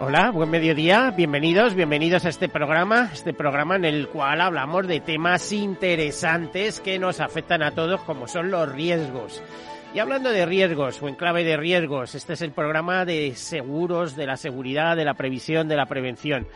Hola, buen mediodía, bienvenidos, bienvenidos a este programa, este programa en el cual hablamos de temas interesantes que nos afectan a todos, como son los riesgos. Y hablando de riesgos o en clave de riesgos, este es el programa de seguros, de la seguridad, de la previsión, de la prevención.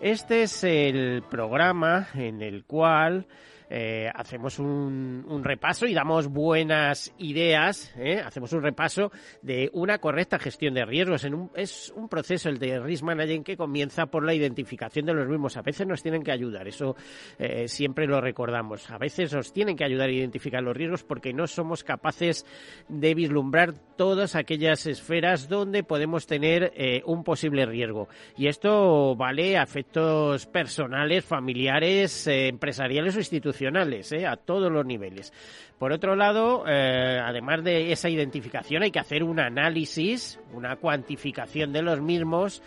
Este es el programa en el cual eh, hacemos un, repaso y damos buenas ideas, ¿eh? hacemos un repaso de una correcta gestión de riesgos. En un, es un proceso, el de Risk Management, que comienza por la identificación de los mismos. A veces nos tienen que ayudar, eso eh, siempre lo recordamos. A veces nos tienen que ayudar a identificar los riesgos porque no somos capaces de vislumbrar todas aquellas esferas donde podemos tener eh, un posible riesgo. Y esto vale a efectos personales, familiares, eh, empresariales o institucionales ¿eh? a todos los niveles. Por otro lado, eh, además de esa identificación, hay que hacer un análisis, una cuantificación de los mismos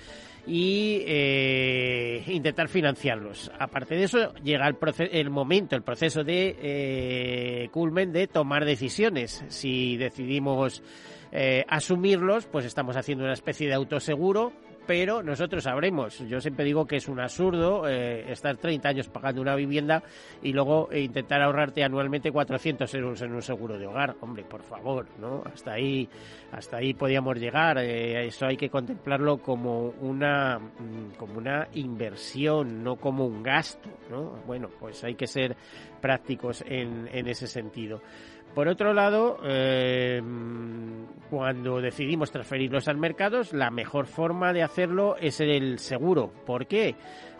y eh, intentar financiarlos. Aparte de eso, llega el, el momento, el proceso de culmen de tomar decisiones. Si decidimos asumirlos, pues estamos haciendo una especie de autoseguro pero nosotros sabremos. Yo siempre digo que es un absurdo eh, estar 30 años pagando una vivienda y luego intentar ahorrarte anualmente 400 euros en un seguro de hogar. Hombre, por favor, ¿no? Hasta ahí, hasta ahí podíamos llegar. Eh, eso hay que contemplarlo como una, mm, como una inversión, no como un gasto, ¿no? Bueno, pues hay que ser prácticos en, en ese sentido. Por otro lado, eh, cuando decidimos transferirlos al mercado, la mejor forma de hacerlo es el seguro. ¿Por qué?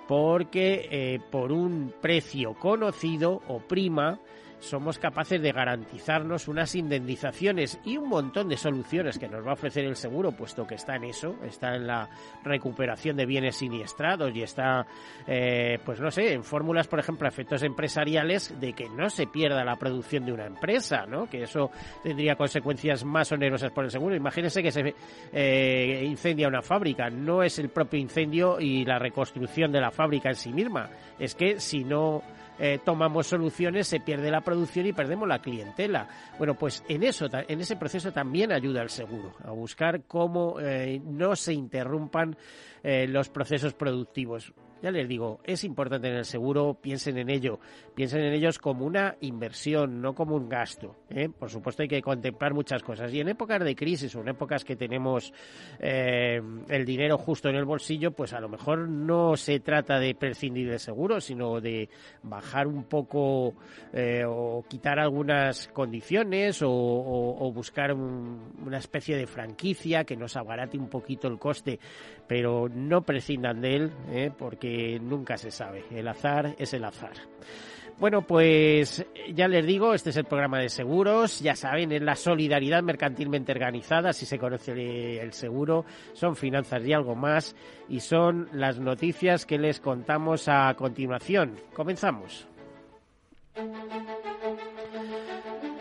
Porque eh, por un precio conocido o prima, somos capaces de garantizarnos unas indemnizaciones y un montón de soluciones que nos va a ofrecer el seguro, puesto que está en eso, está en la recuperación de bienes siniestrados y está, eh, pues no sé, en fórmulas, por ejemplo, efectos empresariales de que no se pierda la producción de una empresa, ¿no? Que eso tendría consecuencias más onerosas por el seguro. Imagínense que se eh, incendia una fábrica, no es el propio incendio y la reconstrucción de la fábrica en sí misma, es que si no eh, tomamos soluciones, se pierde la producción y perdemos la clientela. Bueno, pues en eso, en ese proceso también ayuda el seguro, a buscar cómo eh, no se interrumpan eh, los procesos productivos. Ya les digo, es importante en el seguro, piensen en ello, piensen en ellos como una inversión, no como un gasto. ¿eh? Por supuesto hay que contemplar muchas cosas. Y en épocas de crisis o en épocas que tenemos eh, el dinero justo en el bolsillo, pues a lo mejor no se trata de prescindir de seguro, sino de bajar un poco eh, o quitar algunas condiciones o, buscar una especie de franquicia que nos abarate un poquito el coste, pero no prescindan de él, porque nunca se sabe. El azar es el azar. Bueno, pues ya les digo, este es el programa de seguros, ya saben, es la solidaridad mercantilmente organizada, si se conoce el seguro, son finanzas y algo más, y son las noticias que les contamos a continuación. Comenzamos.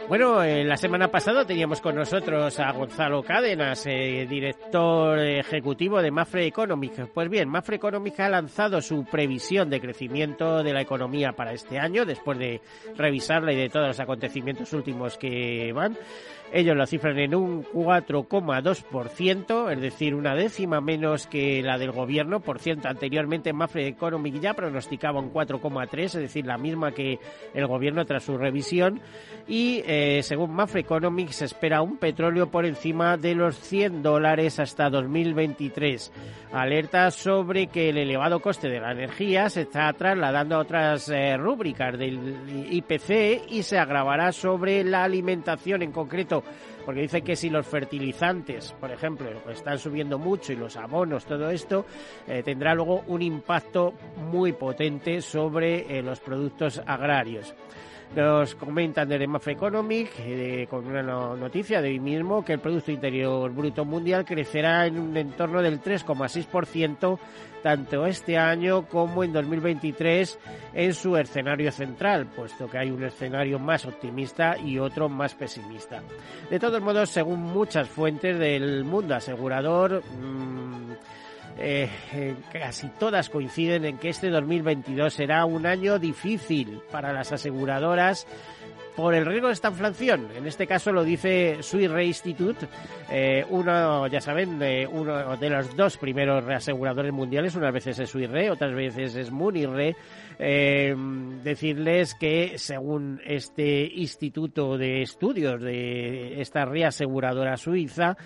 Bueno, eh, la semana pasada teníamos con nosotros a Gonzalo Cádenas, eh, director ejecutivo de Mafre Economic. Pues bien, Mafre Economic ha lanzado su previsión de crecimiento de la economía para este año, después de revisarla y de todos los acontecimientos últimos que van. Ellos lo cifran en un 4,2%, es decir, una décima menos que la del gobierno. Por cierto, anteriormente Mafre Economic ya pronosticaba un 4,3, es decir, la misma que el gobierno tras su revisión. Y eh, según Mafre Economic se espera un petróleo por encima de los 100 dólares hasta 2023. Alerta sobre que el elevado coste de la energía se está trasladando a otras eh, rúbricas del IPC y se agravará sobre la alimentación en concreto porque dice que si los fertilizantes, por ejemplo, están subiendo mucho y los abonos, todo esto, eh, tendrá luego un impacto muy potente sobre eh, los productos agrarios. Nos comentan de Maf Economic, eh, con una noticia de hoy mismo, que el Producto Interior Bruto Mundial crecerá en un entorno del 3,6% tanto este año como en 2023 en su escenario central, puesto que hay un escenario más optimista y otro más pesimista. De todos modos, según muchas fuentes del mundo asegurador, mmm, eh, eh, casi todas coinciden en que este 2022 será un año difícil para las aseguradoras por el riesgo de esta inflación. En este caso lo dice Swiss Re Institute, eh, uno, ya saben, de uno de los dos primeros reaseguradores mundiales, unas veces es Swiss Re, otras veces es Munich eh, decirles que según este Instituto de Estudios de esta reaseguradora suiza,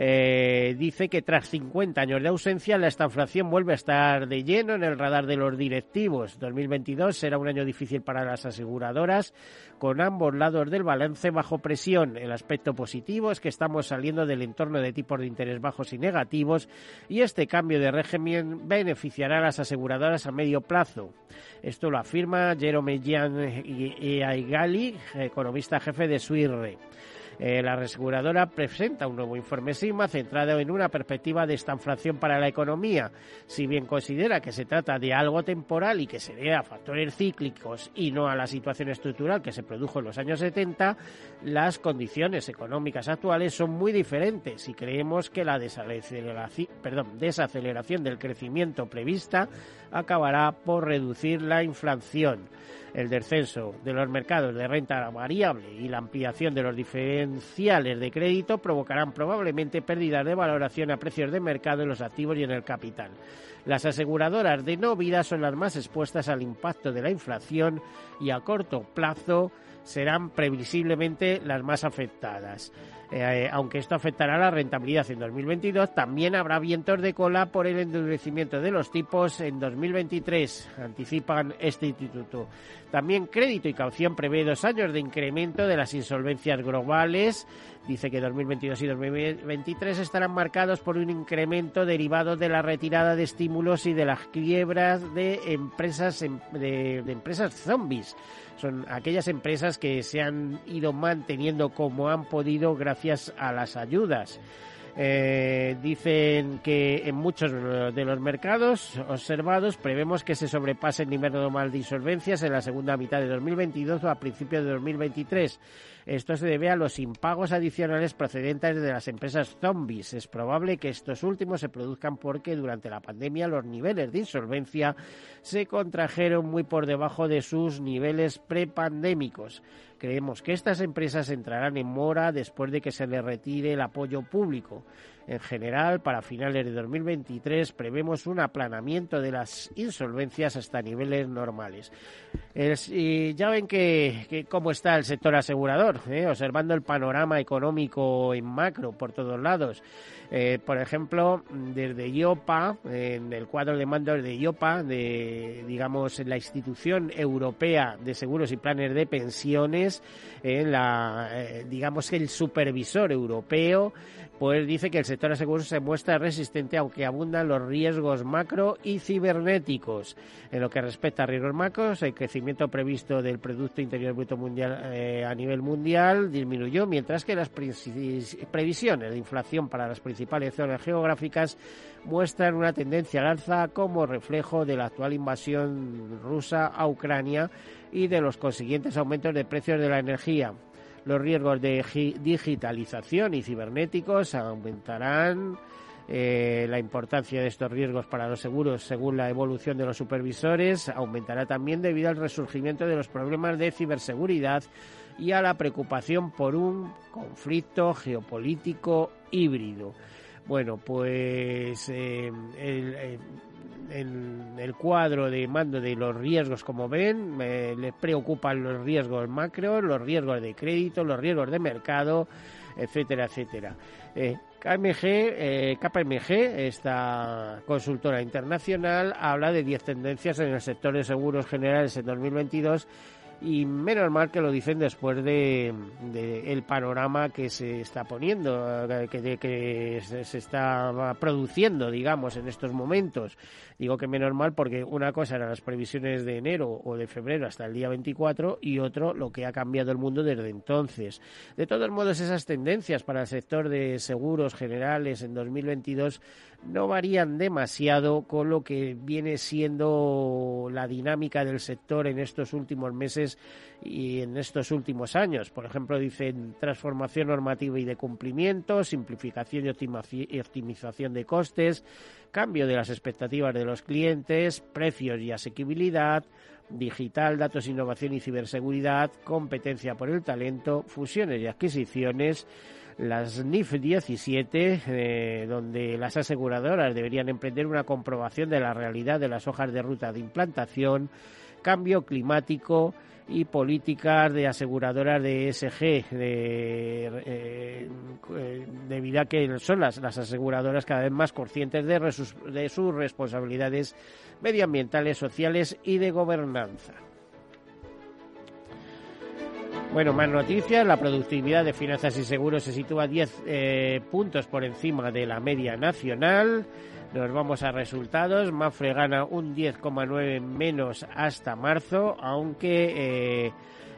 eh, dice que tras 50 años de ausencia, la estanflación vuelve a estar de lleno en el radar de los directivos. 2022 será un año difícil para las aseguradoras, con ambos lados del balance bajo presión. El aspecto positivo es que estamos saliendo del entorno de tipos de interés bajos y negativos y este cambio de régimen beneficiará a las aseguradoras a medio plazo. Esto lo afirma Jerome Gian Aigali, economista jefe de Suirre. Eh, la reaseguradora presenta un nuevo informe SIGMA centrado en una perspectiva de esta inflación para la economía. Si bien considera que se trata de algo temporal y que se debe a factores cíclicos y no a la situación estructural que se produjo en los años 70, las condiciones económicas actuales son muy diferentes y creemos que la desaceleración del crecimiento prevista acabará por reducir la inflación el descenso de los mercados de renta variable y la ampliación de los diferenciales de crédito provocarán probablemente pérdidas de valoración a precios de mercado en los activos y en el capital. Las aseguradoras de no vida son las más expuestas al impacto de la inflación y a corto plazo serán previsiblemente las más afectadas. Eh, aunque esto afectará la rentabilidad en 2022, también habrá vientos de cola por el endurecimiento de los tipos en 2023, anticipan este instituto. También crédito y caución prevé dos años de incremento de las insolvencias globales. Dice que 2022 y 2023 estarán marcados por un incremento derivado de la retirada de estímulos y de las quiebras de empresas, em, de empresas zombies son aquellas empresas que se han ido manteniendo como han podido gracias a las ayudas. Eh, dicen que en muchos de los mercados observados prevemos que se sobrepase el nivel normal de insolvencias en la segunda mitad de 2022 o a principios de 2023. Esto se debe a los impagos adicionales procedentes de las empresas zombies. Es probable que estos últimos se produzcan porque durante la pandemia los niveles de insolvencia se contrajeron muy por debajo de sus niveles prepandémicos. Creemos que estas empresas entrarán en mora después de que se les retire el apoyo público. En general, para finales de 2023 prevemos un aplanamiento de las insolvencias hasta niveles normales. ya ven que, cómo está el sector asegurador, ¿eh? observando el panorama económico en macro por todos lados. Eh, por ejemplo, desde IOPA, en el cuadro de mando de IOPA, de, digamos, la institución europea de seguros y planes de pensiones, en la, eh, digamos, el supervisor europeo, pues dice que el sector asegurado se muestra resistente aunque abundan los riesgos macro y cibernéticos. En lo que respecta a riesgos macros, el crecimiento previsto del Producto Interior Bruto Mundial eh, a nivel mundial disminuyó, mientras que las previsiones de inflación para las principales zonas geográficas muestran una tendencia al alza como reflejo de la actual invasión rusa a Ucrania y de los consiguientes aumentos de precios de la energía. Los riesgos de digitalización y cibernéticos aumentarán. Eh, la importancia de estos riesgos para los seguros, según la evolución de los supervisores, aumentará también debido al resurgimiento de los problemas de ciberseguridad y a la preocupación por un conflicto geopolítico híbrido. Bueno, pues eh, el, en el cuadro de mando de los riesgos, como ven, me les preocupan los riesgos macro, los riesgos de crédito, los riesgos de mercado, etcétera, etcétera. Eh, KMG, eh, KPMG, esta consultora internacional, habla de 10 tendencias en el sector de seguros generales en 2022 y menos mal que lo dicen después de, el panorama que se está poniendo, que, que se, está produciendo, digamos, en estos momentos. Digo que menos mal porque una cosa eran las previsiones de enero o de febrero hasta el día 24 y otro lo que ha cambiado el mundo desde entonces. De todos modos, esas tendencias para el sector de seguros generales en 2022 no varían demasiado con lo que viene siendo la dinámica del sector en estos últimos meses y en estos últimos años. Por ejemplo, dicen transformación normativa y de cumplimiento, simplificación y optimización de costes, cambio de las expectativas de los clientes, precios y asequibilidad, digital, datos, innovación y ciberseguridad, competencia por el talento, fusiones y adquisiciones, las NIF 17, eh, donde las aseguradoras deberían emprender una comprobación de la realidad de las hojas de ruta de implantación, cambio climático y políticas de aseguradoras de ESG, de, eh, eh, debido a que son las, las aseguradoras cada vez más conscientes de, de sus responsabilidades medioambientales, sociales y de gobernanza. Bueno, más noticias. La productividad de finanzas y seguros se sitúa 10 eh, puntos por encima de la media nacional. Nos vamos a resultados. Mafre gana un 10,9 menos hasta marzo, aunque eh,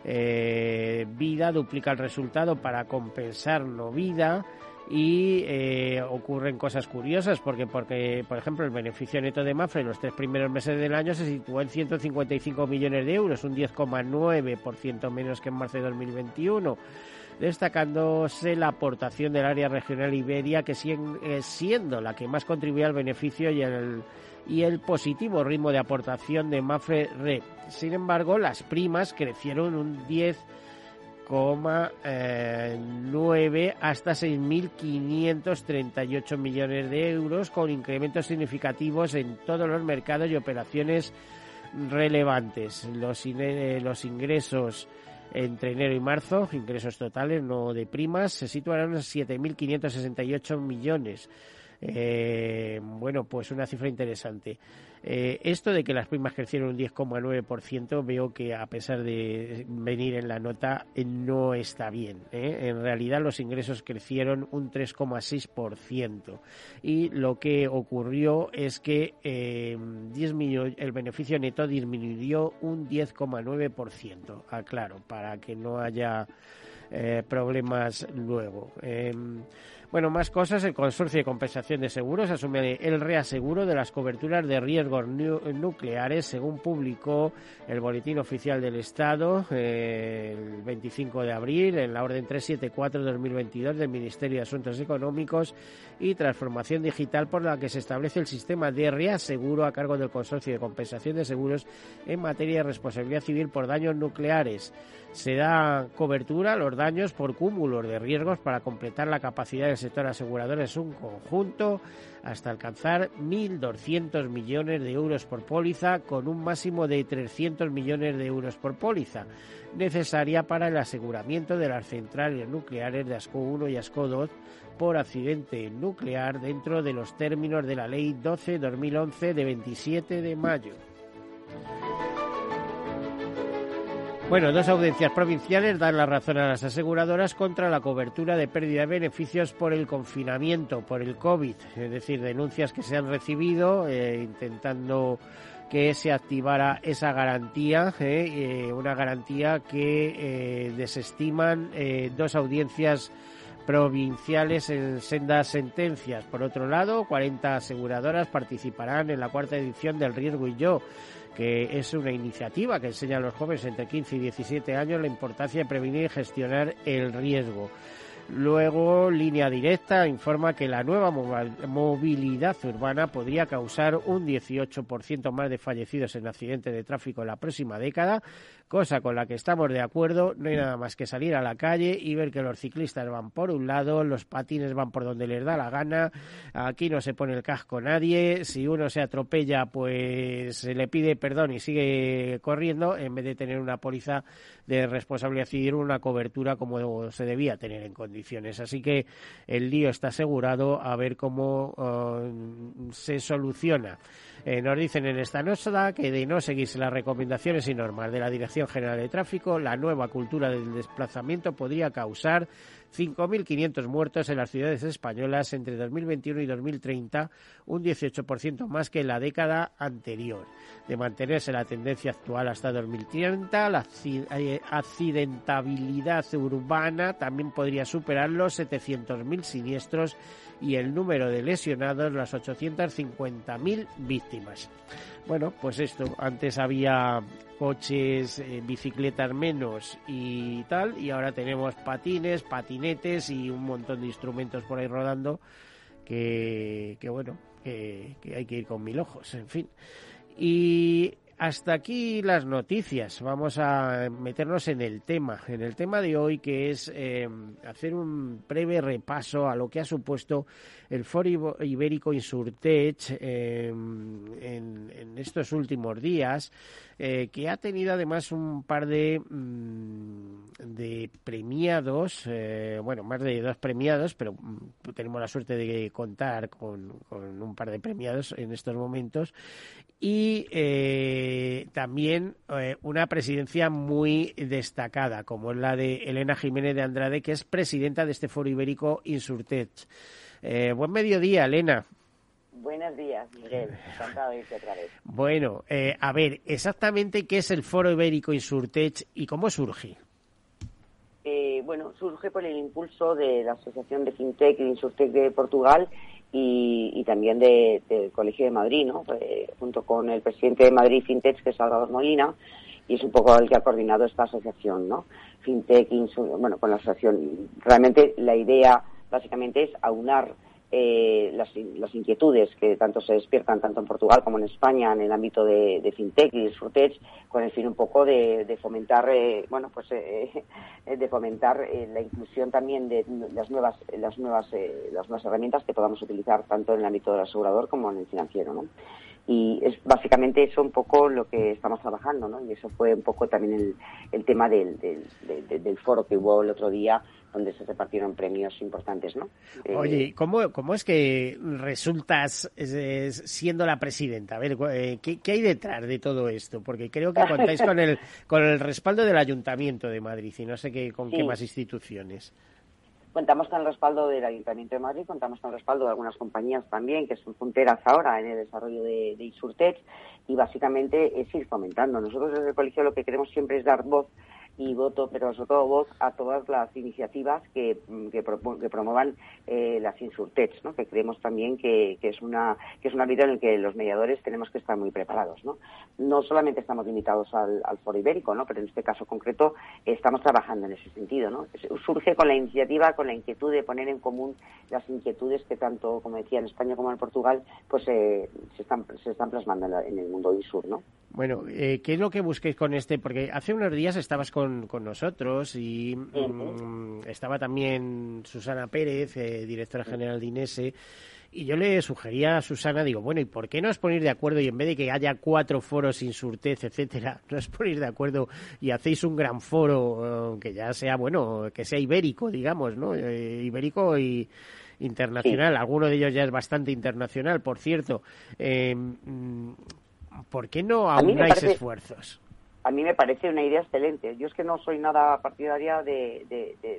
eh, Vida duplica el resultado para compensar no Vida y eh, ocurren cosas curiosas porque, porque, por ejemplo, el beneficio neto de Mafre en los tres primeros meses del año se situó en 155 millones de euros, un 10,9% menos que en marzo de 2021 destacándose la aportación del área regional Iberia, que sigue siendo la que más contribuye al beneficio y el, y el positivo ritmo de aportación de Mafre Re. Sin embargo, las primas crecieron un 10 9 eh, hasta 6.538 millones de euros, con incrementos significativos en todos los mercados y operaciones relevantes. Los, los ingresos entre enero y marzo, ingresos totales, no de primas, se situarán en 7.568 millones eh, bueno, pues una cifra interesante. Eh, esto de que las primas crecieron un 10,9%, veo que a pesar de venir en la nota, eh, no está bien. En realidad los ingresos crecieron un 3,6%. Y lo que ocurrió es que el beneficio neto disminuyó un 10,9%. Aclaro, para que no haya problemas luego. Bueno, más cosas. El Consorcio de Compensación de Seguros asume el reaseguro de las coberturas de riesgos nucleares, según publicó el Boletín Oficial del Estado eh, el 25 de abril en la Orden 374-2022 del Ministerio de Asuntos Económicos y Transformación Digital, por la que se establece el sistema de reaseguro a cargo del Consorcio de Compensación de Seguros en materia de responsabilidad civil por daños nucleares. Se da cobertura a los daños por cúmulos de riesgos para completar la capacidad del sector asegurador es un conjunto hasta alcanzar 1.200 millones de euros por póliza con un máximo de 300 millones de euros por póliza necesaria para el aseguramiento de las centrales nucleares de ASCO 1 y ASCO 2 por accidente nuclear dentro de los términos de la Ley 12-2011 de 27 de mayo. Bueno, dos audiencias provinciales dan la razón a las aseguradoras contra la cobertura de pérdida de beneficios por el confinamiento, por el COVID, es decir, denuncias que se han recibido eh, intentando que se activara esa garantía, eh, eh, una garantía que desestiman dos audiencias provinciales en sendas sentencias. Por otro lado, 40 aseguradoras participarán en la cuarta edición del Riesgo y Yo que es una iniciativa que enseña a los jóvenes entre 15 y 17 años la importancia de prevenir y gestionar el riesgo. Luego, línea directa informa que la nueva movilidad urbana podría causar un 18% más de fallecidos en accidentes de tráfico en la próxima década, cosa con la que estamos de acuerdo. No hay nada más que salir a la calle y ver que los ciclistas van por un lado, los patines van por donde les da la gana, aquí no se pone el casco nadie, si uno se atropella pues se le pide perdón y sigue corriendo en vez de tener una póliza de responsabilidad civil, una cobertura como se debía tener en condiciones. Así que el lío está asegurado a ver cómo uh, se soluciona. Eh, nos dicen en esta nota que de no seguirse las recomendaciones y normas de la Dirección General de Tráfico, la nueva cultura del desplazamiento podría causar 5.500 muertos en las ciudades españolas entre 2021 y 2030, un 18% más que en la década anterior. De mantenerse la tendencia actual hasta 2030, la eh, accidentabilidad urbana también podría superar los 700.000 siniestros y el número de lesionados las 850.000 víctimas. Bueno, pues esto, antes había coches, eh, bicicletas menos y tal, y ahora tenemos patines, patinetes y un montón de instrumentos por ahí rodando que, que bueno, que, que hay que ir con mil ojos, en fin. Y hasta aquí las noticias. Vamos a meternos en el tema, en el tema de hoy que es eh, hacer un breve repaso a lo que ha supuesto el Foro Ibérico Insurtech eh, en, estos últimos días, eh, que ha tenido además un par de, mm, premiados, bueno, más de dos premiados, pero mm, tenemos la suerte de contar con, con un par de premiados en estos momentos y eh, también eh, una presidencia muy destacada, como es la de Elena Jiménez de Andrade, que es presidenta de este foro ibérico Insurtech. Eh, buen mediodía, Elena. Buenos días, Miguel. Encantado de irte otra vez. Bueno, a ver, exactamente qué es el foro ibérico Insurtech y cómo surge. bueno, surge por el impulso de la Asociación de FinTech y Insurtech de Portugal y, también del Colegio de Madrid, ¿no? Eh, junto con el presidente de Madrid FinTech, que es Salvador Molina, y es un poco el que ha coordinado esta asociación, ¿no? FinTech, bueno, con la asociación. Realmente la idea básicamente es aunar eh, las, las, inquietudes que tanto se despiertan tanto en Portugal como en España en el ámbito de, de fintech y surtech con el fin un poco de, fomentar eh, bueno pues eh, de fomentar eh, la inclusión también de las nuevas las nuevas las nuevas herramientas que podamos utilizar tanto en el ámbito del asegurador como en el financiero ¿no? y es básicamente eso un poco lo que estamos trabajando ¿no? y eso fue un poco también el, el tema del, del, del foro que hubo el otro día donde se repartieron premios importantes, ¿no? Oye, eh, ¿cómo, ¿cómo es que resultas siendo la presidenta? A ver, eh, ¿qué, hay detrás de todo esto? Porque creo que contáis con el, con el respaldo del Ayuntamiento de Madrid y no sé qué, con qué más instituciones. Contamos con el respaldo del Ayuntamiento de Madrid, contamos con el respaldo de algunas compañías también que son punteras ahora en el desarrollo de, de y básicamente es ir fomentando. Nosotros desde el colegio lo que queremos siempre es dar voz y voto, pero sobre todo voz a todas las iniciativas que, mm, que, promuevan eh, las insurtechs, ¿no? que creemos también que, que, es una que es un ámbito en el que los mediadores tenemos que estar muy preparados. No, no solamente estamos limitados al, al foro ibérico, ¿no? pero en este caso concreto estamos trabajando en ese sentido. ¿no? Surge con la iniciativa, con la inquietud de poner en común las inquietudes que tanto, como decía, en España como en Portugal, pues eh, se, están, se están plasmando en, el mundo ¿no? Bueno, eh, ¿qué es lo que busquéis con este? Porque hace unos días estabas con, con nosotros y mm, estaba también Susana Pérez, eh, directora general de INESE, y yo le sugería a Susana, digo, bueno, ¿y por qué no os ponéis de acuerdo y en vez de que haya cuatro foros Insurtez, etcétera, no os ponéis de acuerdo y hacéis un gran foro eh, que ya sea, bueno, que sea ibérico, digamos, ¿no? ibérico y internacional. Alguno de ellos ya es bastante internacional, por cierto. Eh, mm, ¿Por qué no aunáis esfuerzos? A mí me parece una idea excelente. Yo es que no soy nada partidaria de,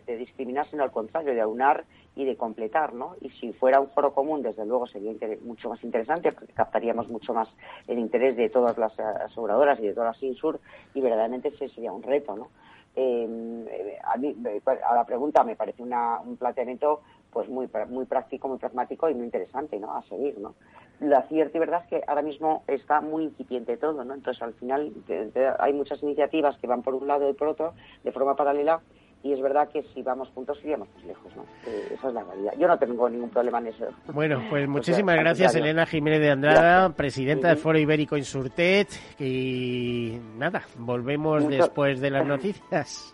de, discriminar, sino al contrario, de aunar y de completar, ¿no? Y si fuera un foro común, desde luego sería mucho más interesante porque captaríamos mucho más el interés de todas las aseguradoras y de todas las Insur y verdaderamente ese sería un reto, ¿no? Eh, a, mí, a la pregunta me parece un planteamiento pues muy muy práctico, muy pragmático y muy interesante, ¿no? A seguir, ¿no? La cierta y verdad es que ahora mismo está muy incipiente todo, ¿no? Entonces, al final hay muchas iniciativas que van por un lado y por otro de forma paralela y es verdad que si vamos juntos iríamos más lejos, ¿no? Eh, esa es la realidad. Yo no tengo ningún problema en eso. Bueno, pues muchísimas gracias Elena Jiménez de Andrada, presidenta del Foro Ibérico Insurtet y nada, volvemos después de las noticias.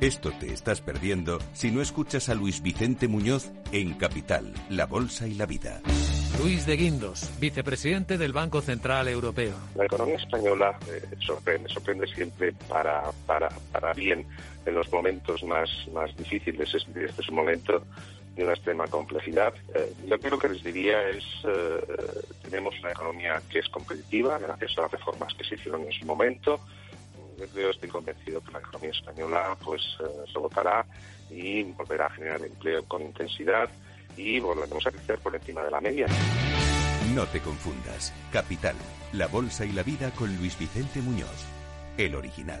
Esto te estás perdiendo si no escuchas a Luis Vicente Muñoz en Capital, La Bolsa y la Vida. Luis de Guindos, vicepresidente del Banco Central Europeo. La economía española eh, sorprende, sorprende siempre para, para, para bien en los momentos más, más difíciles. Este, es un momento de una extrema complejidad. Eh, yo creo que les diría es, eh, tenemos una economía que es competitiva gracias a las reformas que se hicieron en su momento, yo estoy convencido que la economía española pues eh, y volverá a generar empleo con intensidad y volveremos a crecer por encima de la media. No te confundas. Capital, la bolsa y la vida con Luis Vicente Muñoz, el original.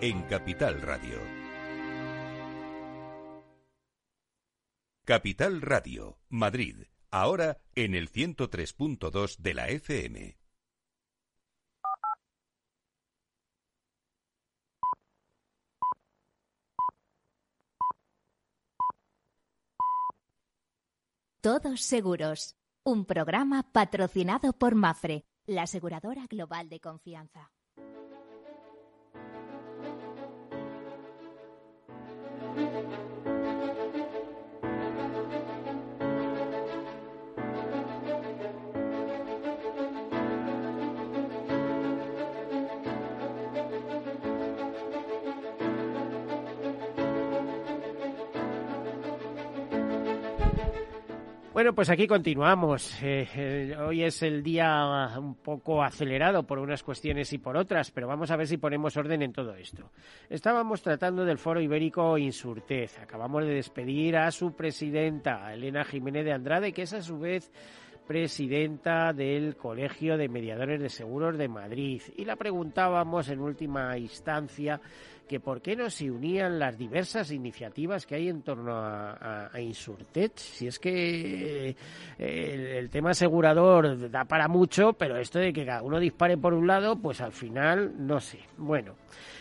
en Capital Radio. Capital Radio, Madrid, ahora en el 103.2 de la FM. Todos Seguros, un programa patrocinado por Mafre, la aseguradora global de confianza. thank you Bueno, pues aquí continuamos. Eh, eh, hoy es el día un poco acelerado por unas cuestiones y por otras, pero vamos a ver si ponemos orden en todo esto. Estábamos tratando del Foro Ibérico Insurtez. Acabamos de despedir a su presidenta, Elena Jiménez de Andrade, que es a su vez presidenta del Colegio de Mediadores de Seguros de Madrid. Y la preguntábamos en última instancia que por qué no se unían las diversas iniciativas que hay en torno a, Insurtech. Si es que eh, el, tema asegurador da para mucho, pero esto de que cada uno dispare por un lado, pues al final no sé. Bueno.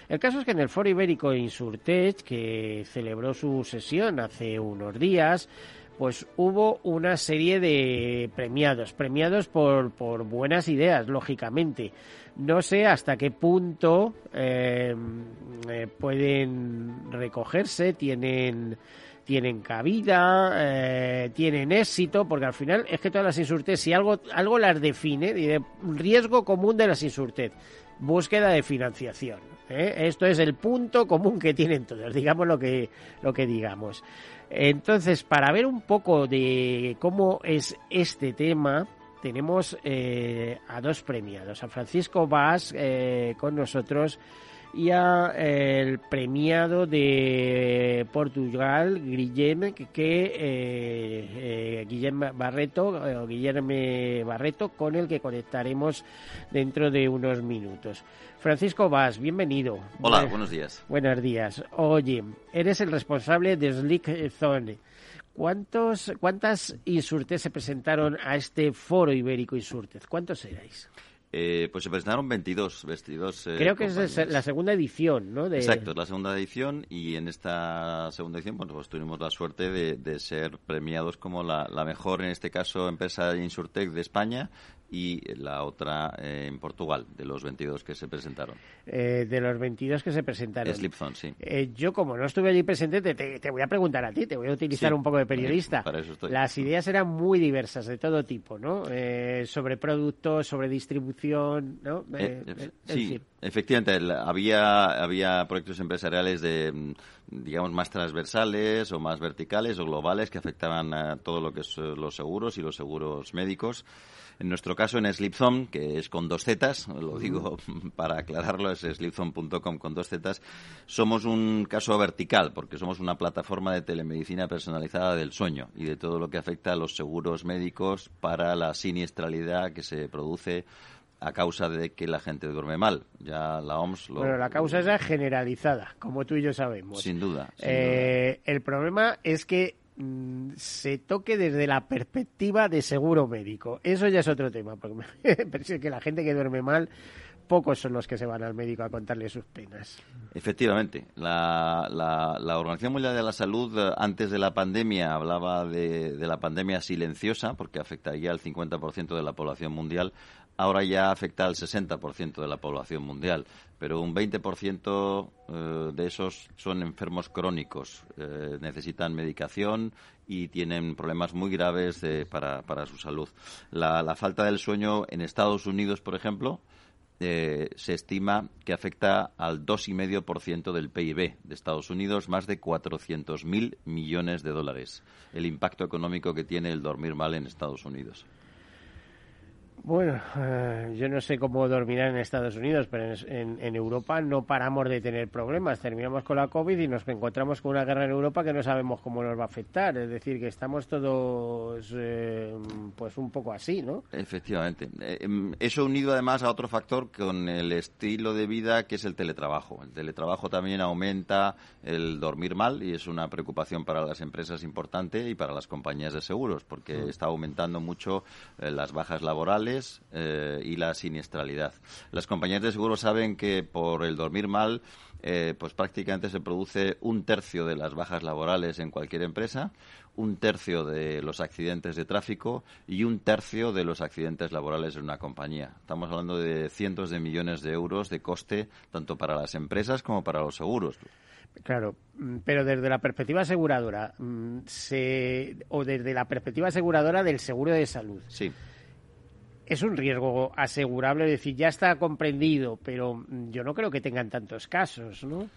El caso es que en el Foro Ibérico Insurtech, que celebró su sesión hace unos días, pues hubo una serie de premiados, premiados por, por buenas ideas, lógicamente. No sé hasta qué punto eh, eh, pueden recogerse, tienen tienen cabida, eh, tienen éxito, porque al final es que todas las insurtes, si algo, algo las define, riesgo común de las insurtes, búsqueda de financiación. Esto es el punto común que tienen todos, digamos lo que, lo que digamos. Entonces, para ver un poco de cómo es este tema, tenemos eh, a dos premiados, a Francisco Vaz eh, con nosotros y a el premiado de Portugal, Guillem, que, eh, Guillem Barreto, o Guillermo Barreto, con el que conectaremos dentro de unos minutos. Francisco Vaz, bienvenido. Hola, buenos días. Buenos días. Oye, eres el responsable de Slick Zone. ¿Cuántos, ¿Cuántas insurtes se presentaron a este foro ibérico insurtes? ¿Cuántos erais? Eh, pues se presentaron 22. 22 eh, Creo que es la segunda edición, ¿no? Exacto, es la segunda edición y en esta segunda edición bueno, pues tuvimos la suerte de, ser premiados como la, la, mejor, en este caso, empresa Insurtech de España y la otra eh, en Portugal, de los 22 que se presentaron. Eh, de los 22 que se presentaron. Slipzone, sí. Eh, yo, como no estuve allí presente, te, voy a preguntar a ti, te voy a utilizar un poco de periodista. Para eso estoy. Las ideas eran muy diversas, de todo tipo, ¿no? sobre productos, sobre distribución, ¿no? sí, efectivamente, había, había proyectos empresariales de mm, digamos, más transversales o más verticales o globales que afectaban a todo lo que es los seguros y los seguros médicos. En nuestro caso, en Slipzone, que es con dos zetas, lo digo para aclararlo, es slipzone.com con dos zetas, somos un caso vertical, porque somos una plataforma de telemedicina personalizada del sueño y de todo lo que afecta a los seguros médicos para la siniestralidad que se produce a causa de que la gente duerme mal. Ya la OMS lo... Bueno, la causa es generalizada, como tú y yo sabemos. Sin duda. Eh, el problema es que se toque desde la perspectiva de seguro médico. Eso ya es otro tema, porque me parece que la gente que duerme mal, pocos son los que se van al médico a contarle sus penas. Efectivamente, la, la, Organización Mundial de la Salud eh, antes de la pandemia hablaba de, de la pandemia silenciosa, porque afectaría al 50% de la población mundial ahora ya afecta al 60% de la población mundial, pero un 20% eh, de esos son enfermos crónicos, eh, necesitan medicación y tienen problemas muy graves para, para, su salud. La, falta del sueño en Estados Unidos, por ejemplo, eh, se estima que afecta al 2,5% del PIB de Estados Unidos, más de 400.000 millones de dólares, el impacto económico que tiene el dormir mal en Estados Unidos. Bueno, eh, yo no sé cómo dormirán en Estados Unidos, pero en, Europa no paramos de tener problemas. Terminamos con la COVID y nos encontramos con una guerra en Europa que no sabemos cómo nos va a afectar. Es decir, que estamos todos eh, pues un poco así, ¿no? Efectivamente. Eh, em, eso unido además a otro factor con el estilo de vida que es el teletrabajo. El teletrabajo también aumenta el dormir mal y es una preocupación para las empresas importante y para las compañías de seguros porque está aumentando mucho las bajas laborales eh, y la siniestralidad. Las compañías de seguros saben que por el dormir mal, eh, pues prácticamente se produce un tercio de las bajas laborales en cualquier empresa, un tercio de los accidentes de tráfico y un tercio de los accidentes laborales en una compañía. Estamos hablando de cientos de millones de euros de coste tanto para las empresas como para los seguros. Claro, mm, pero desde la perspectiva aseguradora, mm, o desde la perspectiva aseguradora del seguro de salud. Sí es un riesgo asegurable, decir, ya está comprendido, pero yo no creo que tengan tantos casos, ¿no?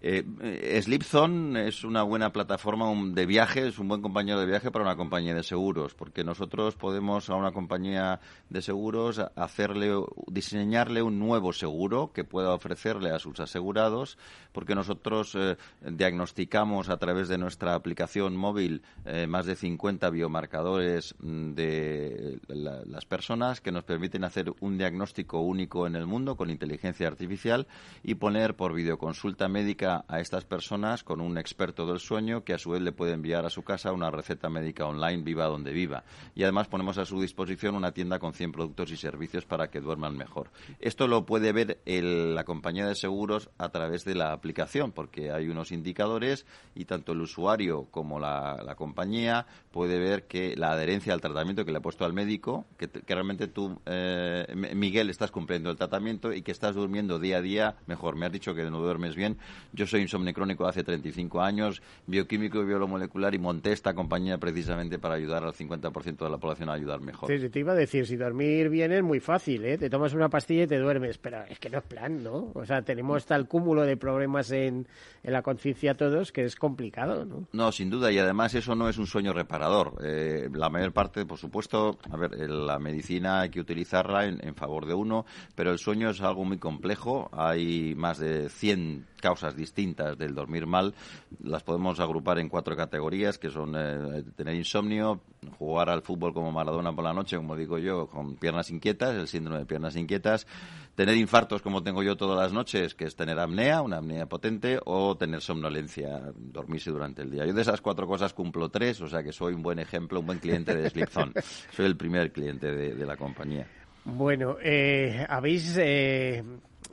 Eh, eh Slipzone es una buena plataforma de viaje, es un buen compañero de viaje para una compañía de seguros, porque nosotros podemos a una compañía de seguros hacerle, diseñarle un nuevo seguro que pueda ofrecerle a sus asegurados, porque nosotros eh, diagnosticamos a través de nuestra aplicación móvil eh, más de 50 biomarcadores mm, de las personas que nos permiten hacer un diagnóstico único en el mundo con inteligencia artificial y poner por videoconsulta médica a estas personas con un experto del sueño que a su vez le puede enviar a su casa una receta médica online viva donde viva. Y además ponemos a su disposición una tienda con 100 productos y servicios para que duerman mejor. Esto lo puede ver la compañía de seguros a través de la aplicación porque hay unos indicadores y tanto el usuario como la, compañía puede ver que la adherencia al tratamiento que le ha puesto al médico, que, realmente tú, eh, Miguel, estás cumpliendo el tratamiento y que estás durmiendo día a día mejor. Me has dicho que no duermes bien. Yo soy insomnio crónico hace 35 años, bioquímico y biomolecular y monté esta compañía precisamente para ayudar al 50% de la población a ayudar mejor. Sí, te iba a decir, si dormir bien es muy fácil, ¿eh? Te tomas una pastilla y te duermes, pero es que no es plan, ¿no? O sea, tenemos tal cúmulo de problemas en, en la conciencia todos que es complicado, ¿no? No, sin duda, y además eso no es un sueño reparador. Eh, la mayor parte, por supuesto, a ver, la medicina hay que utilizarla en, en favor de uno, pero el sueño es algo muy complejo. Hay más de 100 causas distintas del dormir mal. Las podemos agrupar en cuatro categorías, que son eh, tener insomnio, jugar al fútbol como Maradona por la noche, como digo yo, con piernas inquietas, el síndrome de piernas inquietas, tener infartos como tengo yo todas las noches, que es tener apnea, una apnea potente, o tener somnolencia, dormirse durante el día. Yo de esas cuatro cosas cumplo tres, o sea que soy un buen ejemplo, un buen cliente de Slipzone. soy el primer cliente de, la compañía. Bueno, eh, habéis eh,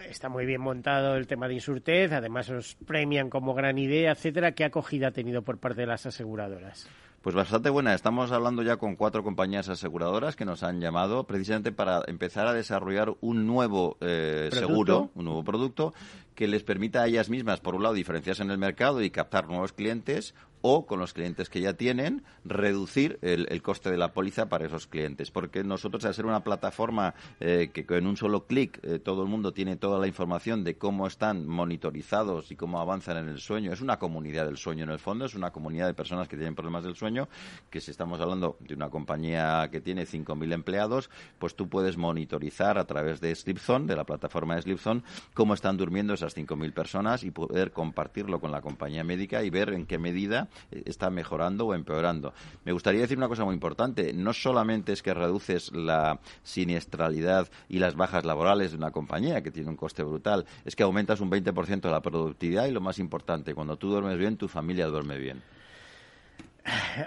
está muy bien montado el tema de Insurtez, además os premian como gran idea, etcétera. ¿Qué acogida ha tenido por parte de las aseguradoras? Pues bastante buena. Estamos hablando ya con cuatro compañías aseguradoras que nos han llamado precisamente para empezar a desarrollar un nuevo eh, seguro, un nuevo producto que les permita a ellas mismas, por un lado, diferenciarse en el mercado y captar nuevos clientes, o con los clientes que ya tienen, reducir el, coste de la póliza para esos clientes. Porque nosotros, al ser una plataforma eh, que en un solo clic eh, todo el mundo tiene toda la información de cómo están monitorizados y cómo avanzan en el sueño, es una comunidad del sueño en el fondo, es una comunidad de personas que tienen problemas del sueño, que si estamos hablando de una compañía que tiene 5.000 empleados, pues tú puedes monitorizar a través de Sleepzone, de la plataforma de Sleepzone, cómo están durmiendo esas 5.000 personas y poder compartirlo con la compañía médica y ver en qué medida está mejorando o empeorando. Me gustaría decir una cosa muy importante. No solamente es que reduces la siniestralidad y las bajas laborales de una compañía, que tiene un coste brutal, es que aumentas un 20% de la productividad y lo más importante, cuando tú duermes bien, tu familia duerme bien.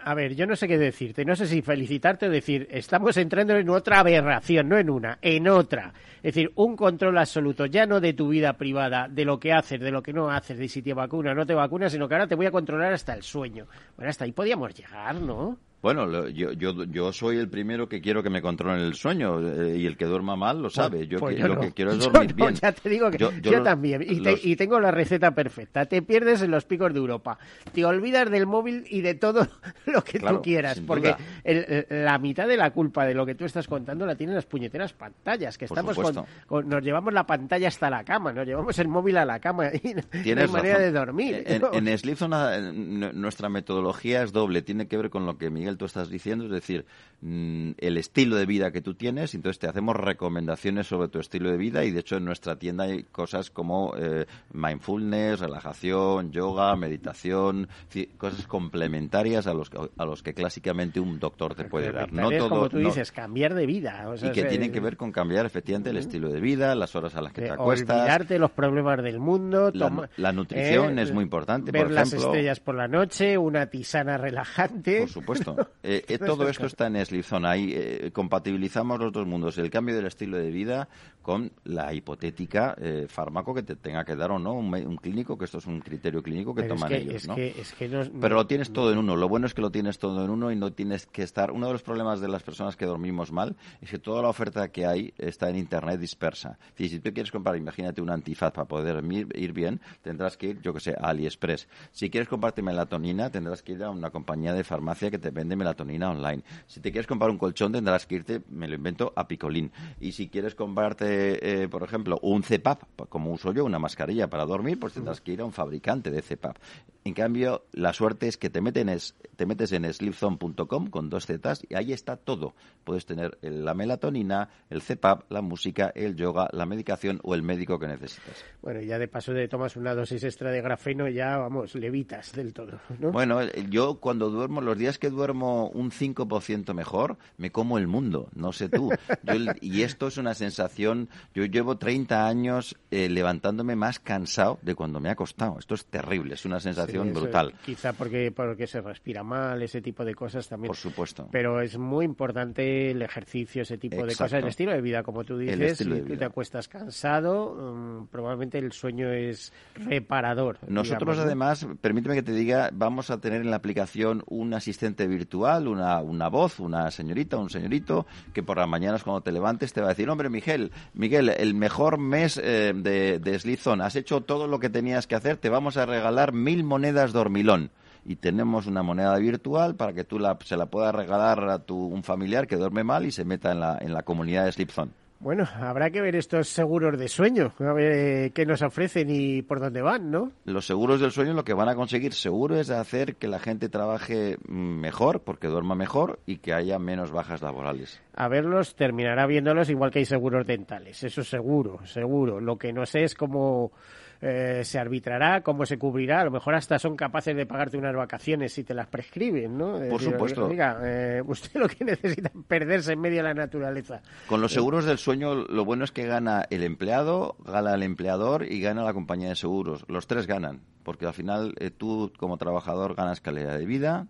A ver, yo no sé qué decirte, no sé si felicitarte o decir, estamos entrando en otra aberración, no en una, en otra. Es decir, un control absoluto, ya no de tu vida privada, de lo que haces, de lo que no haces, de si te vacunas o no te vacunas, sino que ahora te voy a controlar hasta el sueño. Bueno, hasta ahí podíamos llegar, ¿no? Bueno, yo, yo, yo soy el primero que quiero que me controlen el sueño eh, y el que duerma mal lo sabe. Yo, Pues que- yo lo no. que quiero es Yo dormir no, bien. Ya te digo que yo, también. Y, te- y tengo la receta perfecta. Te pierdes en los picos de Europa. Te olvidas del móvil y de todo lo que Claro, tú quieras. Porque el- la mitad de la culpa de lo que tú estás contando la tienen las puñeteras pantallas. Que Por estamos con, Nos llevamos la pantalla hasta la cama. Nos llevamos el móvil a la cama. Y no hay manera de dormir. En, en Sleep Zone, n- nuestra metodología es doble. Tiene que ver con lo que Miguel tú estás diciendo, es decir, mm, el estilo de vida que tú tienes. Entonces te hacemos recomendaciones sobre tu estilo de vida y de hecho en nuestra tienda hay cosas como eh, mindfulness, relajación, yoga, meditación, ci- cosas complementarias a los, que- a los que clásicamente un doctor te puede dar. No todo, como tú no- dices, cambiar de vida. o sea, y que es, tienen que ver con cambiar efectivamente el estilo de vida, las horas a las que te acuestas. olvidarte los problemas del mundo. La, nutrición eh, es muy importante, Ver por las estrellas por la noche, una tisana relajante. Por supuesto. Eh, eh, todo esto está en Sleep Zone. Ahí eh, compatibilizamos los dos mundos, el cambio del estilo de vida con la hipotética eh, fármaco que te tenga que dar o no un, clínico, que esto es un criterio clínico que Pero es toman que- ellos. es ¿no? que- es que no- Pero lo tienes todo en uno. Lo bueno es que lo tienes todo en uno y no tienes que estar. Uno de los problemas de las personas que dormimos mal es que toda la oferta que hay está en Internet dispersa. Decir, si tú quieres comprar, imagínate un antifaz para poder ir bien, tendrás que ir, yo que sé, a AliExpress. Si quieres comprarte melatonina, tendrás que ir a una compañía de farmacia que te vende melatonina online. Si te quieres comprar un colchón, tendrás que irte, me lo invento, a Picolín. Y si quieres comprarte, eh, por ejemplo, un CEPAP, como uso yo, una mascarilla para dormir, pues tendrás que ir a un fabricante de CEPAP. En cambio, la suerte es que te, meten es- te metes en sleepzone.com con dos zetas y ahí está todo. Puedes tener la melatonina, el CEPAP, la música, el yoga, la medicación o el médico que necesitas. Bueno, ya de paso de tomas una dosis extra de grafeno, ya vamos, levitas del todo. ¿no? Bueno, yo cuando duermo, los días que duermo un 5% mejor, me como el mundo, no sé tú. Yo y esto es una sensación, yo llevo 30 años eh, levantándome más cansado de cuando me he acostado. Esto es terrible, es una sensación Sí, brutal. Quizá porque, porque se respira mal, ese tipo de cosas también. Por supuesto. Pero es muy importante el ejercicio, ese tipo de cosas, el estilo de vida, como tú dices. Si te acuestas cansado, mm, probablemente el sueño es reparador. Nosotros digamos, ¿no? además, permíteme que te diga, vamos a tener en la aplicación un asistente virtual, una, una voz, una señorita, un señorito, que por las mañanas cuando te levantes te va a decir, hombre Miguel, Miguel, el mejor mes eh, de, de has hecho todo lo que tenías que hacer, te vamos a regalar mil monedas dormilón. Y tenemos una moneda virtual para que tú la, se la puedas regalar a tu, un familiar que duerme mal y se meta en la, en la comunidad de Sleep Zone. Bueno, habrá que ver estos seguros de sueño, a ver eh, qué nos ofrecen y por dónde van, ¿no? Los seguros del sueño lo que van a conseguir seguro es hacer que la gente trabaje mm, mejor, porque duerma mejor y que haya menos bajas laborales. A verlos, terminará viéndolos igual que hay seguros dentales, eso seguro, seguro. Lo que no sé es cómo eh, se arbitrará, cómo se cubrirá. A lo mejor hasta son capaces de pagarte unas vacaciones si te las prescriben, ¿no? Es Por decir, supuesto. Oiga, eh, usted lo que necesita es perderse en medio de la naturaleza. Con los seguros del sueño lo bueno es que gana el empleado, gana el empleador y gana la compañía de seguros. Los tres ganan, porque al final eh, tú como trabajador ganas calidad de vida,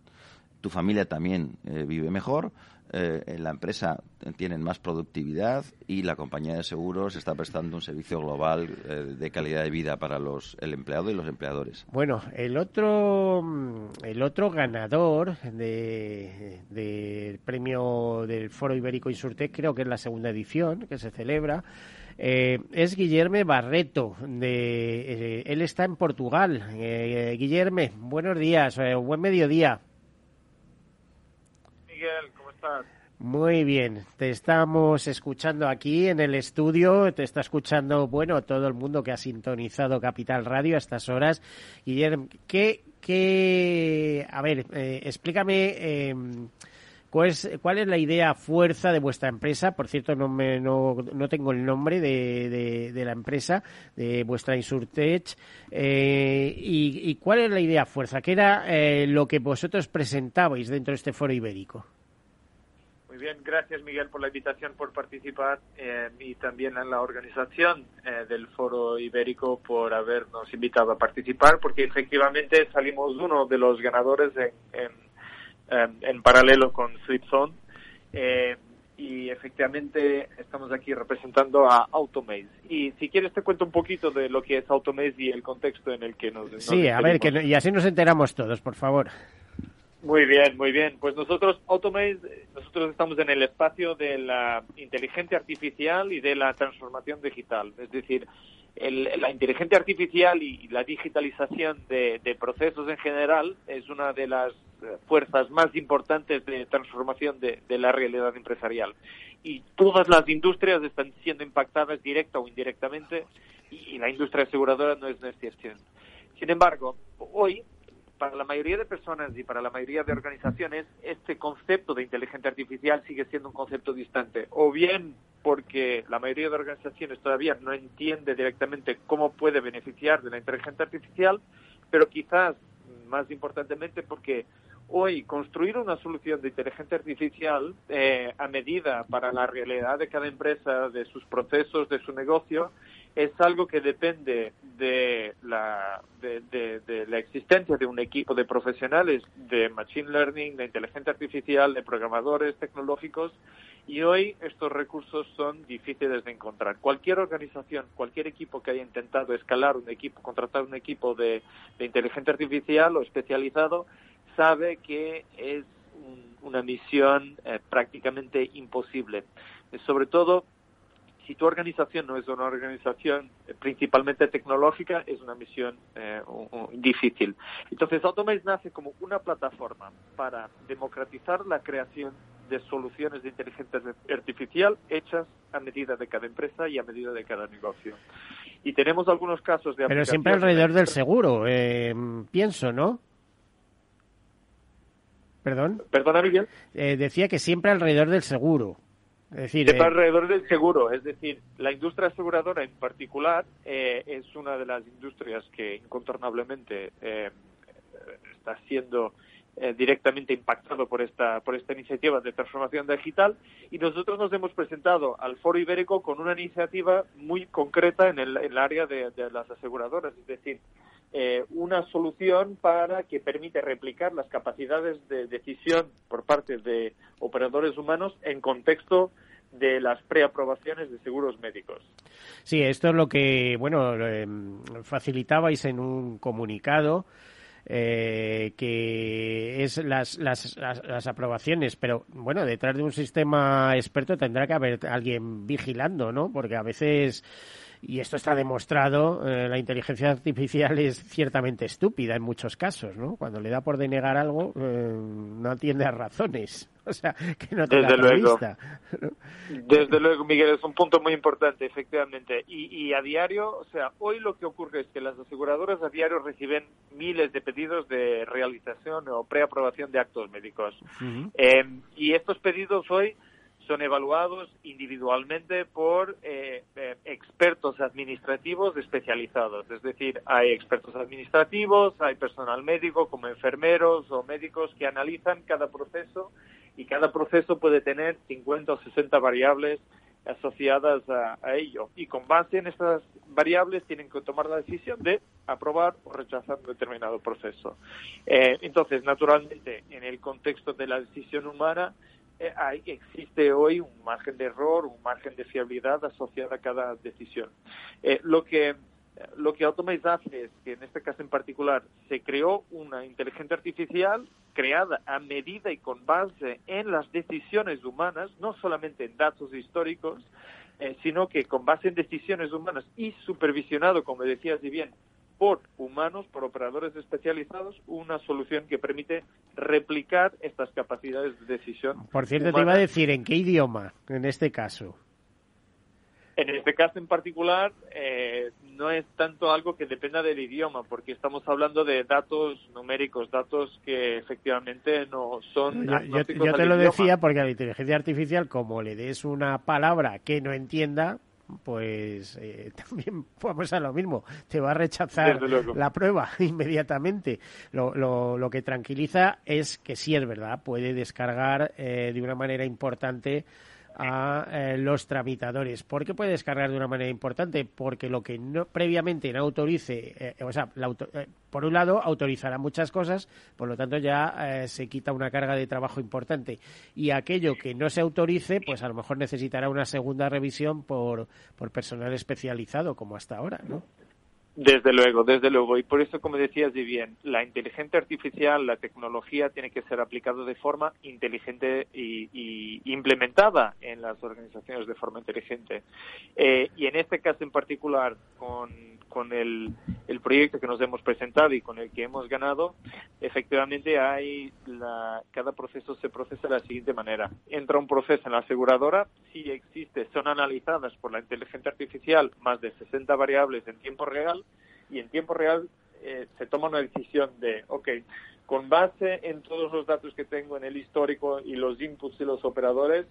tu familia también eh, vive mejor, eh, en la empresa tienen más productividad y la compañía de seguros está prestando un servicio global eh, de calidad de vida para los, el empleado y los empleadores. Bueno, el otro, mm, el otro ganador de- del premio del Foro Ibérico Insurtec, creo que es la segunda edición que se celebra, eh, es Guillerme Barreto. De, eh, él está en Portugal. Guillerme, buenos días, buen mediodía. Muy bien, te estamos escuchando aquí en el estudio, te está escuchando, bueno, todo el mundo que ha sintonizado Capital Radio a estas horas. Guillermo, ¿qué, qué, a ver, eh, explícame eh, cuál, es, cuál es la idea fuerza de vuestra empresa. Por cierto, no, me, no, no tengo el nombre de, de, de la empresa, de vuestra Insurtech. Eh, y, y cuál es la idea fuerza? ¿Qué era eh, lo que vosotros presentabais dentro de este foro ibérico? Muy bien, gracias Miguel por la invitación, por participar eh, y también en la organización eh, del Foro Ibérico por habernos invitado a participar, porque efectivamente salimos uno de los ganadores en, en, en paralelo con Sleep Zone. Eh, y efectivamente estamos aquí representando a Automaze. Y si quieres te cuento un poquito de lo que es Automaze y el contexto en el que nos... nos Sí, a ver, que, y así nos enteramos todos, por favor. Muy bien, muy bien. Pues nosotros, Automate, nosotros estamos en el espacio de la inteligencia artificial y de la transformación digital. Es decir, la inteligencia artificial y la digitalización de, procesos en general es una de las fuerzas más importantes de transformación de, la realidad empresarial. Y todas las industrias están siendo impactadas directa o indirectamente y, la industria aseguradora no es una excepción. Sin embargo, hoy para la mayoría de personas y para la mayoría de organizaciones, este concepto de inteligencia artificial sigue siendo un concepto distante. O bien porque la mayoría de organizaciones todavía no entiende directamente cómo puede beneficiar de la inteligencia artificial, pero quizás más importantemente porque hoy construir una solución de inteligencia artificial eh, a medida para la realidad de cada empresa, de sus procesos, de su negocio, es algo que depende de la, de, la existencia de un equipo de profesionales de Machine Learning, de inteligencia artificial, de programadores tecnológicos y hoy estos recursos son difíciles de encontrar. Cualquier organización, cualquier equipo que haya intentado escalar un equipo, contratar un equipo de, inteligencia artificial o especializado, sabe que es una misión eh, prácticamente imposible. Sobre todo si tu organización no es una organización eh, principalmente tecnológica, es una misión eh, difícil. Entonces, Automate nace como una plataforma para democratizar la creación de soluciones de inteligencia artificial hechas a medida de cada empresa y a medida de cada negocio. Y tenemos algunos casos de... Pero siempre alrededor del seguro, eh, pienso, ¿no? Perdón. Perdona, Miguel. decía que siempre alrededor del seguro. Es decir, eh, alrededor del seguro, es decir, la industria aseguradora en particular eh, es una de las industrias que incontornablemente eh, está siendo directamente impactado por esta por esta iniciativa de transformación digital. Y nosotros nos hemos presentado al Foro Ibérico con una iniciativa muy concreta en el, área de, de, las aseguradoras, es decir, una solución para que permite replicar las capacidades de decisión por parte de operadores humanos en contexto de las preaprobaciones de seguros médicos. Sí, esto es lo que, bueno, em, facilitabais en un comunicado. Eh, que es las, las, las, aprobaciones, pero bueno, detrás de un sistema experto tendrá que haber alguien vigilando, ¿no? Porque a veces y esto está demostrado, eh, la inteligencia artificial es ciertamente estúpida en muchos casos, ¿no? Cuando le da por denegar algo, eh, no atiende a razones. O sea, que no te Desde luego. Desde luego, Miguel, es un punto muy importante, efectivamente. Y, y, a diario, o sea, hoy lo que ocurre es que las aseguradoras a diario reciben miles de pedidos de realización o preaprobación de actos médicos. Eh, y estos pedidos hoy son evaluados individualmente por eh, eh, expertos administrativos especializados. Es decir, hay expertos administrativos, hay personal médico como enfermeros o médicos que analizan cada proceso y cada proceso puede tener 50 o 60 variables asociadas a, ello. Y con base en estas variables tienen que tomar la decisión de aprobar o rechazar un determinado proceso. Eh, entonces, naturalmente, en el contexto de la decisión humana, hay, existe hoy un margen de error, un margen de fiabilidad asociado a cada decisión. Eh, lo que lo que Automate hace es que en este caso en particular se creó una inteligencia artificial creada a medida y con base en las decisiones humanas, no solamente en datos históricos, eh, sino que con base en decisiones humanas y supervisionado, como decías bien, por humanos, por operadores especializados, una solución que permite replicar estas capacidades de decisión. Por cierto, te iba a decir, ¿en qué idioma en este caso? En este caso en particular, eh, no es tanto algo que dependa del idioma, porque estamos hablando de datos numéricos, datos que efectivamente no son. Yo, yo te lo decía porque a la inteligencia artificial, como le des una palabra que no entienda, pues eh, también vamos a lo mismo, te va a rechazar la prueba inmediatamente. Lo, lo, lo, que tranquiliza es que sí es verdad, puede descargar eh, de una manera importante a eh, los tramitadores. ¿Por qué puede descargar de una manera importante? Porque lo que no previamente no autorice, eh, o sea, eh, por un lado autorizará muchas cosas, por lo tanto ya se quita una carga de trabajo importante. Y aquello que no se autorice, pues a lo mejor necesitará una segunda revisión por, por personal especializado, como hasta ahora, ¿no? Desde luego, desde luego. Y por eso, como decías bien, la inteligencia artificial, la tecnología tiene que ser aplicada de forma inteligente y, implementada en las organizaciones de forma inteligente. Eh, y en este caso en particular, con, con el, el, proyecto que nos hemos presentado y con el que hemos ganado, efectivamente hay la, cada proceso se procesa de la siguiente manera. Entra un proceso en la aseguradora, si existe, son analizadas por la inteligencia artificial más de 60 variables en tiempo real y en tiempo real eh, se toma una decisión de, ok, con base en todos los datos que tengo en el histórico y los inputs de los operadores,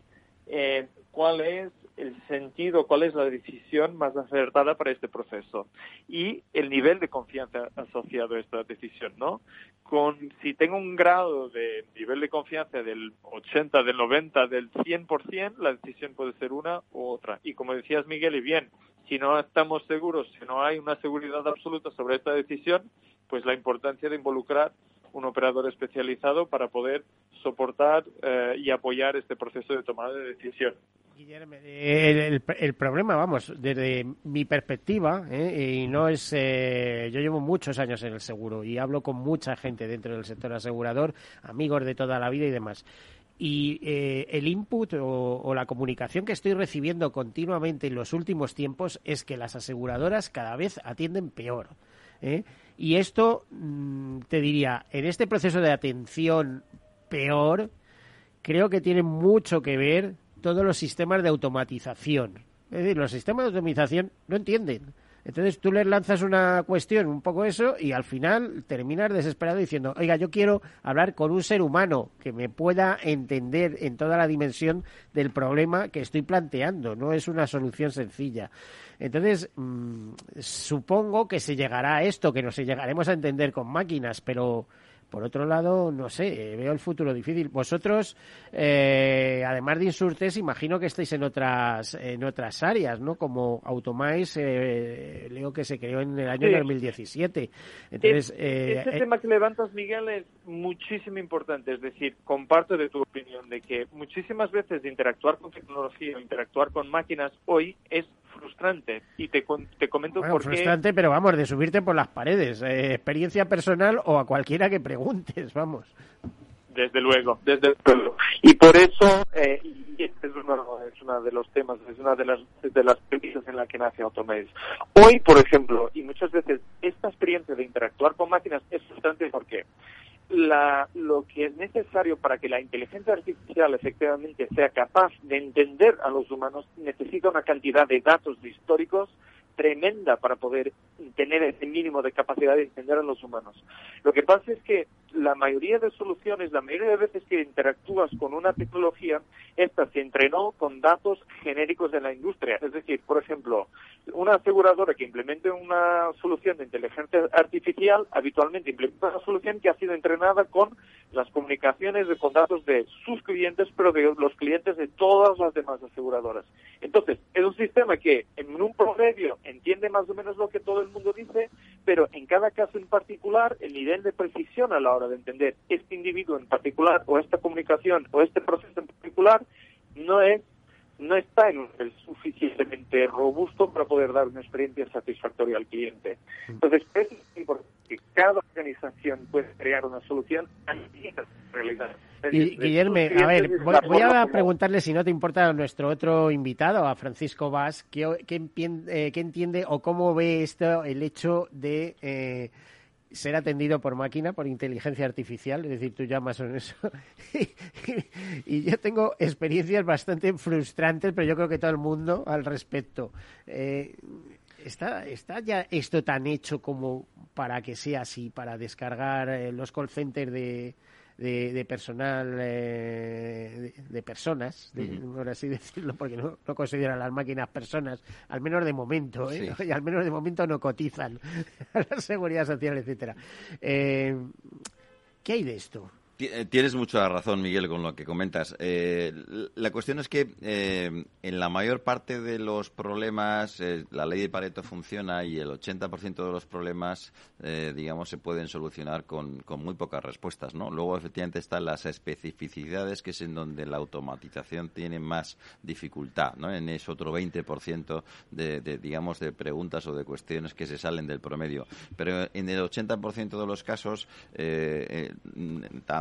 eh, cuál es el sentido, cuál es la decisión más acertada para este proceso y el nivel de confianza asociado a esta decisión, ¿no? Con, si tengo un grado de nivel de confianza del 80, del 90, del 100%, la decisión puede ser una u otra. Y como decías, Miguel, y bien, si no estamos seguros, si no hay una seguridad absoluta sobre esta decisión, pues la importancia de involucrar un operador especializado para poder soportar eh, y apoyar este proceso de tomada de decisión. Guillermo, el, el, problema, vamos, desde mi perspectiva, eh, y no es. Eh, yo llevo muchos años en el seguro y hablo con mucha gente dentro del sector asegurador, amigos de toda la vida y demás y eh, el input o, la comunicación que estoy recibiendo continuamente en los últimos tiempos es que las aseguradoras cada vez atienden peor. ¿eh? Y esto, mm, te diría, en este proceso de atención peor, creo que tiene mucho que ver todos los sistemas de automatización. Es decir, los sistemas de automatización no entienden entonces tú les lanzas una cuestión, un poco eso, y al final terminas desesperado diciendo, oiga, yo quiero hablar con un ser humano que me pueda entender en toda la dimensión del problema que estoy planteando. No es una solución sencilla. Entonces, mm, supongo que se llegará a esto, que nos llegaremos a entender con máquinas, pero por otro lado, no sé, veo el futuro difícil. Vosotros, eh, además de Insurtes, imagino que estáis en otras en otras áreas, ¿no? Como Automais, eh, leo que se creó en el año 2017. Entonces, eh, este tema que levantas, Miguel, es muchísimo importante. Es decir, comparto de tu opinión de que muchísimas veces de interactuar con tecnología o interactuar con máquinas hoy es frustrante. Y te, te comento bueno, por frustrante, pero vamos, de subirte por las paredes. Eh, experiencia personal o a cualquiera que preguntes, vamos. Desde luego, desde luego. Y por eso, eh, y este es uno, es uno de los temas, es una de las, de las premisas en la que nace Automaze. Hoy, por ejemplo, y muchas veces, esta experiencia de interactuar con máquinas es frustrante porque la, que es necesario para que la inteligencia artificial efectivamente sea capaz de entender a los humanos necesita una cantidad de datos históricos tremenda para poder tener ese mínimo de capacidad de entender a los humanos. Lo que pasa es que la mayoría de soluciones, la mayoría de veces que interactúas con una tecnología, esta se entrenó con datos genéricos de la industria. Es decir, por ejemplo, una aseguradora que implemente una solución de inteligencia artificial habitualmente implementa una solución que ha sido entrenada con las comunicaciones con datos de sus clientes, pero de los clientes de todas las demás aseguradoras. Entonces, es un sistema que en un promedio entiende más o menos lo que todo el mundo dice, pero en cada caso en particular, el nivel de precisión a la hora de entender este individuo en particular, o esta comunicación, o este proceso en particular, no es no está en un nivel suficientemente robusto para poder dar una experiencia satisfactoria al cliente. Entonces, es cada organización pueda crear una solución a realidad. Y, Guillermo, a ver, voy, a preguntarle si no te importa a nuestro otro invitado, a Francisco Vaz, qué, qué, eh, entiende o cómo ve esto el hecho de eh, ser atendido por máquina, por inteligencia artificial, es decir, tú llamas en eso. y yo tengo experiencias bastante frustrantes, pero yo creo que todo el mundo al respecto. Eh, ¿está, ¿Está ya esto tan hecho como para que sea así, para descargar eh, los call centers de, de, personal, eh, de, personas, por así decirlo, porque no, no, consideran las máquinas personas, al menos de momento, ¿eh? y al menos de momento no cotizan a la seguridad social, etcétera. Eh, ¿Qué hay de esto? Eh, tienes mucha razón, Miguel, con lo que comentas. Eh, la cuestión es que eh, en la mayor parte de los problemas la ley de Pareto funciona y el 80% de los problemas, digamos, se pueden solucionar con, muy pocas respuestas, ¿no? Luego, efectivamente, están las especificidades, que es en donde la automatización tiene más dificultad, ¿no? En ese otro 20% de, digamos, de preguntas o de cuestiones que se salen del promedio. Pero en el 80% de los casos,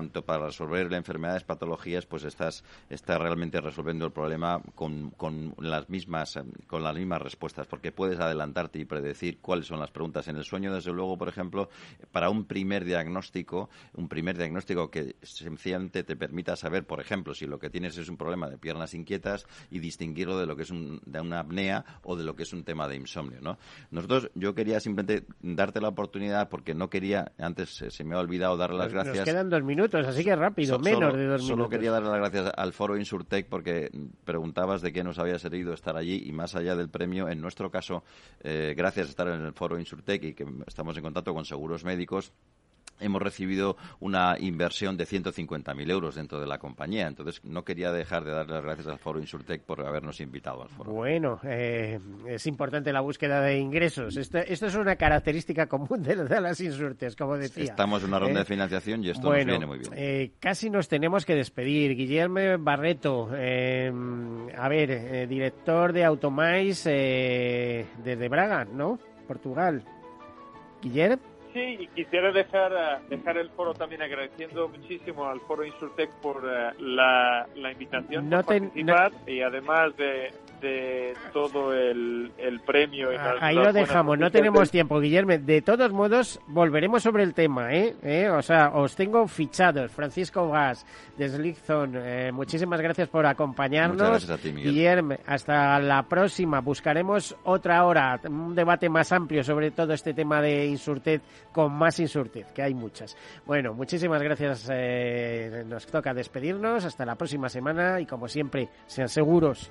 tanto para resolver las enfermedades, patologías, pues estás, estás realmente resolviendo el problema con, con, las mismas, con las mismas respuestas, porque puedes adelantarte y predecir cuáles son las preguntas. En el sueño, desde luego, por ejemplo, para un primer diagnóstico, un primer diagnóstico que sencillamente te permita saber, por ejemplo, si lo que tienes es un problema de piernas inquietas y distinguirlo de lo que es de una apnea o de lo que es un tema de insomnio, ¿no? Nosotros, yo quería simplemente darte la oportunidad porque no quería, antes se me ha olvidado darle las gracias. Nos quedan dos minutos, así que rápido, menos de dos minutos. Solo quería dar las gracias al Foro Insurtech porque preguntabas de qué nos había servido estar allí y más allá del premio, en nuestro caso, eh, gracias a estar en el Foro Insurtech y que estamos en contacto con seguros médicos, hemos recibido una inversión de 150.000 euros dentro de la compañía. Entonces, no quería dejar de dar las gracias al Foro Insurtech por habernos invitado al foro. Bueno, eh, es importante la búsqueda de ingresos. Esto, esto es una característica común de, las Insurtech, como decía. Estamos en una ronda de ¿Eh? financiación y esto nos viene muy bien. Eh, casi nos tenemos que despedir. Guillermo Barreto, a ver, director de Automais desde Braga, ¿no? Portugal. Guillermo sí, y quisiera dejar, eh, dejar el foro también agradeciendo muchísimo al foro Insurtech por eh, la, la invitación no participar y además de, de todo el, el premio. Y Ahí lo dejamos, no tenemos tiempo, Guillermo. De todos modos, volveremos sobre el tema, ¿eh? ¿Eh? O sea, os tengo fichados. Francisco Gas, de Slickzone, eh, muchísimas gracias por acompañarnos. Muchas gracias a ti, Miguel. Guillermo, hasta la próxima. Buscaremos otra hora, un debate más amplio sobre todo este tema de Insurtech con más Insurtech, que hay muchas. Bueno, muchísimas gracias. Eh, nos toca despedirnos. Hasta la próxima semana y como siempre, sean seguros.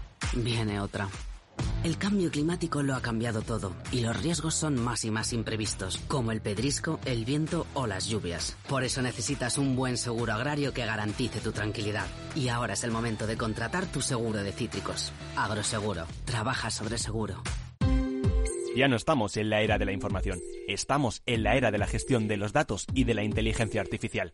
viene otra. El cambio climático lo ha cambiado todo y los riesgos son más y más imprevistos, como el pedrisco, el viento o las lluvias. Por eso necesitas un buen seguro agrario que garantice tu tranquilidad. Y ahora es el momento de contratar tu seguro de cítricos. Agroseguro. Trabaja sobre seguro. Ya no estamos en la era de la información, estamos en la era de la gestión de los datos y de la inteligencia artificial.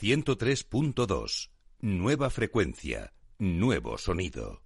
103.2. Nueva frecuencia, nuevo sonido.